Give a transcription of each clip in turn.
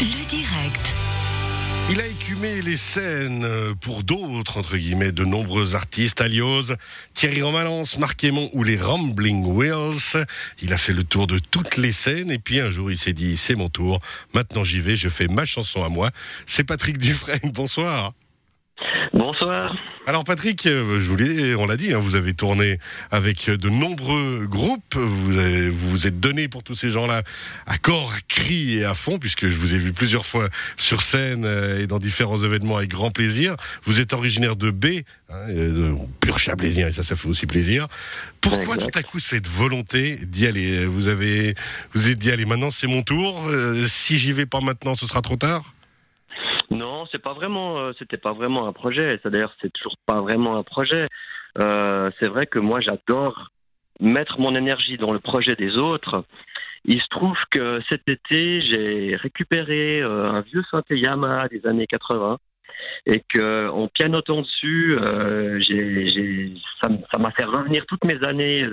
Le direct. Il a écumé les scènes pour d'autres, entre guillemets, de nombreux artistes, Alios, Thierry Romalance, Marc Aymon ou les Rambling Wheels. Il a fait le tour de toutes les scènes et puis un jour il s'est dit, c'est mon tour, maintenant j'y vais, je fais ma chanson à moi. C'est Patrick Dufresne, bonsoir. Bonsoir. Alors Patrick, euh, je voulais, on l'a dit, hein, vous avez tourné avec de nombreux groupes, vous avez- vous, vous êtes donné pour tous ces gens-là à corps, à cri et à fond, puisque je vous ai vu plusieurs fois sur scène euh, et dans différents événements avec grand plaisir. Vous êtes originaire de B, hein, de pur chablaisien, et ça, ça fait aussi plaisir. Pourquoi Exact. tout à coup cette volonté d'y aller? Vous avez, vous êtes dit, allez, maintenant c'est mon tour, euh, si j'y vais pas maintenant, ce sera trop tard? Non, c'est pas vraiment, euh, c'était pas vraiment un projet. Ça d'ailleurs, c'est toujours pas vraiment un projet. Euh, c'est vrai que moi, j'adore mettre mon énergie dans le projet des autres. Il se trouve que cet été, j'ai récupéré euh, un vieux synthé Yamaha des années 80 et que en pianotant dessus, euh, j'ai, j'ai- ça, m'a fait revenir toutes mes années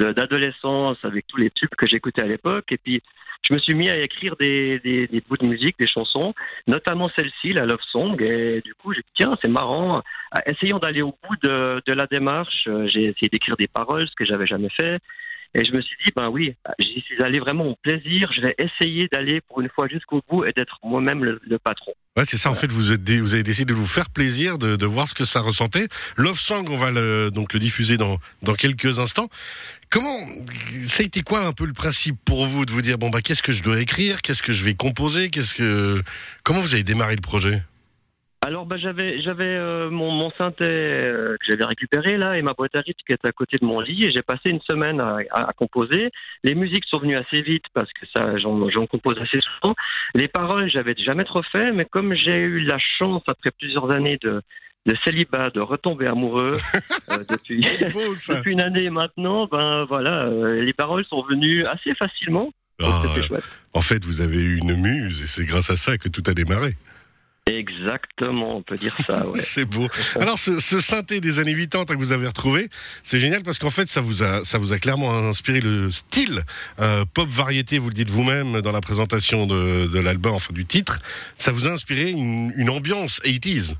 d'adolescence avec tous les tubes que j'écoutais à l'époque. Et puis, je me suis mis à écrire des, des, des bouts de musique, des chansons, notamment celle-ci, la Love Song. Et du coup, j'ai dit, tiens, c'est marrant. Ah, Essayons d'aller au bout de, de la démarche. Euh, J'ai essayé d'écrire des paroles, ce que j'avais jamais fait. Et je me suis dit, ben oui, j'y suis allé vraiment au plaisir. Je vais essayer d'aller pour une fois jusqu'au bout et d'être moi-même le, le patron. Ouais, c'est ça. En fait, vous, êtes dé- vous avez décidé de vous faire plaisir, de, de voir ce que ça ressentait. Love Song, on va le, donc le diffuser dans, dans quelques instants. Comment, ça a été quoi un peu le principe pour vous de vous dire bon bah qu'est-ce que je dois écrire, qu'est-ce que je vais composer, qu'est-ce que, comment vous avez démarré le projet? Alors, ben, j'avais, j'avais euh, mon, mon synthé euh, que j'avais récupéré là et ma boîte à rythme qui était à côté de mon lit et j'ai passé une semaine à, à- à composer. Les musiques sont venues assez vite parce que ça, j'en, compose assez souvent. Les paroles, j'avais jamais trop fait, mais comme j'ai eu la chance après plusieurs années de, de célibat de retomber amoureux euh, depuis, une année maintenant, ben voilà, les paroles sont venues assez facilement. Ah, chouette. en fait, vous avez eu une muse et c'est grâce à ça que tout a démarré. Exactement, on peut dire ça. Ouais. C'est beau. Alors, ce, ce synthé des années 80 que vous avez retrouvé, c'est génial parce qu'en fait, ça vous a, ça vous a clairement inspiré le style euh, pop variété. Vous le dites vous-même dans la présentation de, de l'album, enfin du titre. Ça vous a inspiré une, une ambiance 80s.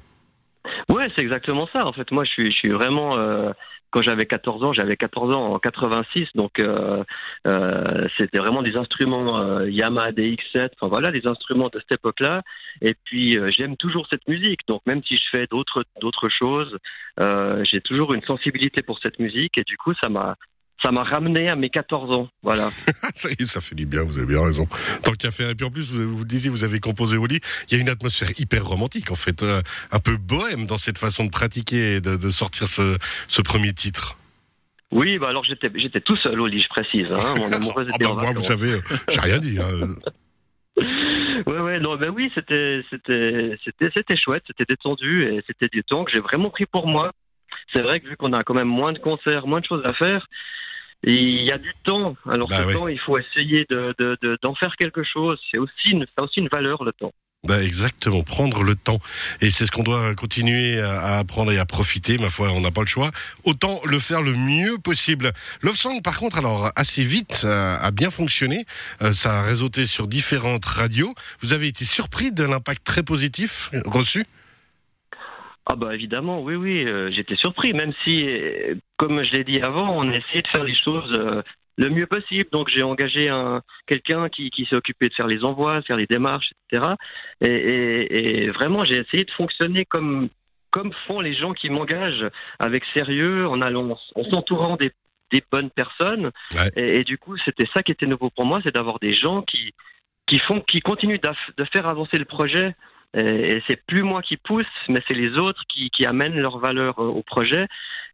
C'est exactement ça. En fait, moi, je suis, vraiment. euh, quand j'avais 14 ans, j'avais 14 ans en 86, donc euh, euh, c'était vraiment des instruments Yamaha DX7, enfin voilà, des instruments de cette époque-là. Et puis j'aime toujours cette musique, donc même si je fais d'autres d'autres choses, j'ai toujours une sensibilité pour cette musique, et du coup, ça m'a ça m'a ramené à mes 14 ans, voilà. ça, fait du bien, vous avez bien raison. Tant qu'à faire. Et puis en plus, vous, vous disiez, vous avez composé au lit. Il y a une atmosphère hyper romantique, en fait, euh, un peu bohème dans cette façon de pratiquer et de, de sortir ce, ce premier titre. Oui, bah alors j'étais j'étais tout seul au lit, je précise. Hein, mon amoureuse Ah était bah, en moi, vous savez, euh, j'ai rien dit. hein. Ouais, ouais, non, ben oui, c'était, c'était, c'était, c'était chouette, c'était détendu et c'était du temps que j'ai vraiment pris pour moi. C'est vrai que vu qu'on a quand même moins de concerts, moins de choses à faire, il y a du temps. Alors Bah ce temps, il faut essayer de, de, de- d'en faire quelque chose. C'est aussi une, ça a aussi une valeur le temps. Bah, exactement, prendre le temps. Et c'est ce qu'on doit continuer à, à apprendre et à profiter. Ma foi, on n'a pas le choix. Autant le faire le mieux possible. Love Song, par contre, alors assez vite, euh, a bien fonctionné. Euh, ça a réseauté sur différentes radios. Vous avez été surpris de l'impact très positif reçu? Ah bah évidemment, oui, oui, euh, j'étais surpris, même si, euh, comme je l'ai dit avant, on a essayé de faire les choses euh, le mieux possible. Donc j'ai engagé un quelqu'un qui, qui s'est occupé de faire les envois, faire les démarches, etc. Et, et- et vraiment, j'ai essayé de fonctionner comme comme font les gens qui m'engagent, avec sérieux, en allant, en s'entourant des, des bonnes personnes. Ouais. Et, et du coup, c'était ça qui était nouveau pour moi, c'est d'avoir des gens qui qui font, qui continuent de faire avancer le projet. Et, et c'est plus moi qui pousse, mais c'est les autres qui, qui amènent leur valeur euh, au projet.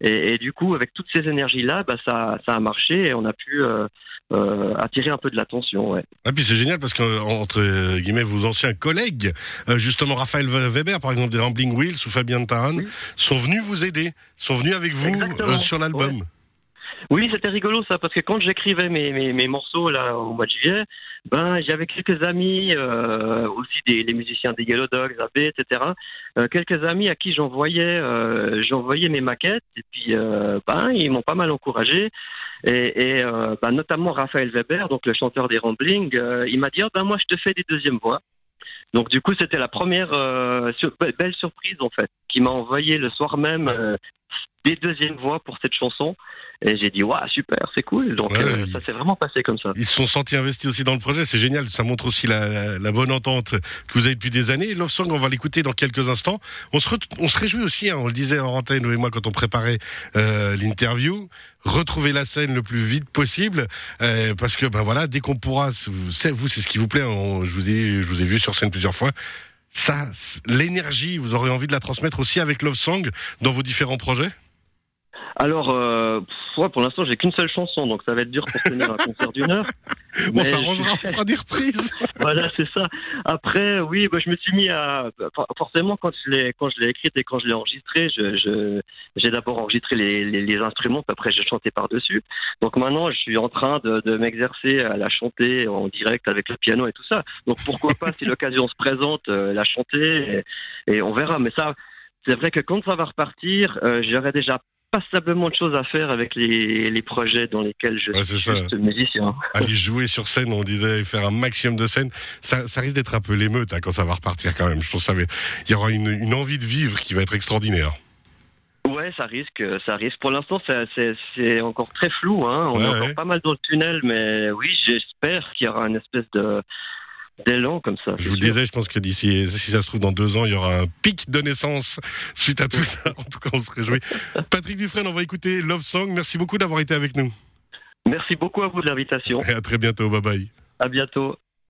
Et, et du coup, avec toutes ces énergies-là, bah, ça, ça a marché et on a pu euh, euh, attirer un peu de l'attention. Ouais. Ah, puis c'est génial parce que entre euh, guillemets vos anciens collègues, euh, justement Raphaël Weber par exemple des Rambling Wheels ou Fabien Taran, Oui. sont venus vous aider, sont venus avec vous euh, sur l'album. Oui, c'était rigolo ça, parce que quand j'écrivais mes, mes, mes morceaux là au mois de juillet, ben j'avais quelques amis, euh, aussi des les musiciens des Yellow Dogs, AB, etc. euh, quelques amis à qui j'envoyais euh, j'envoyais mes maquettes et puis euh, ben ils m'ont pas mal encouragé et, et euh, ben, notamment Raphaël Weber, donc le chanteur des Ramblings, euh, il m'a dit oh, ben moi je te fais des deuxièmes voix. Donc du coup, c'était la première euh, belle surprise en fait, qui m'a envoyé le soir même des deuxièmes voix pour cette chanson. Et j'ai dit, waouh, super, c'est cool. Donc Ouais, euh, ça s'est vraiment passé comme ça. Ils se sont sentis investis aussi dans le projet, c'est génial. Ça montre aussi la, la- la bonne entente que vous avez depuis des années. Love Song, on va l'écouter dans quelques instants. On se, re- on se réjouit aussi, hein, on le disait en antenne, nous et moi, quand on préparait euh, l'interview, retrouver la scène le plus vite possible, euh, parce que ben voilà, dès qu'on pourra, vous, c'est vous, c'est ce qui vous plaît. on- je vous ai, je vous ai vu sur scène plusieurs fois. Ça, l'énergie, vous aurez envie de la transmettre aussi avec Love Song dans vos différents projets? Alors, euh, ouais, pour l'instant, j'ai qu'une seule chanson, donc ça va être dur pour tenir un concert d'une heure. On s'arrangera, on fera des reprises. voilà, c'est ça. Après, oui, bah, je me suis mis à for- forcément quand je l'ai quand je l'ai écrite et quand je l'ai enregistrée, je, j'ai d'abord enregistré les, les, les instruments, puis après j'ai chanté par dessus. Donc maintenant, je suis en train de, de m'exercer à la chanter en direct avec le piano et tout ça. Donc pourquoi pas, si l'occasion se présente, euh, la chanter et, et on verra. Mais ça, c'est vrai que quand ça va repartir, euh, j'aurai déjà passablement de choses à faire avec les, les projets dans lesquels je Ouais, suis juste musicien. aller jouer sur scène, on disait faire un maximum de scènes, ça, ça risque d'être un peu l'émeute hein, quand ça va repartir quand même. Je pense qu'il y aura une, une envie de vivre qui va être extraordinaire. Ouais, ça risque, ça risque. Pour l'instant, c'est- encore très flou. Hein. On Ouais, est encore ouais. pas mal dans le tunnel, mais oui, j'espère qu'il y aura une espèce de d'élan comme ça. Je vous le disais, je pense que d'ici, si ça se trouve dans deux ans, il y aura un pic de naissance suite à tout ça. En tout cas, on se réjouit. Patrick Dufresne, on va écouter Love Song. Merci beaucoup d'avoir été avec nous. Merci beaucoup à vous de l'invitation. Et à très bientôt. Bye bye. À bientôt.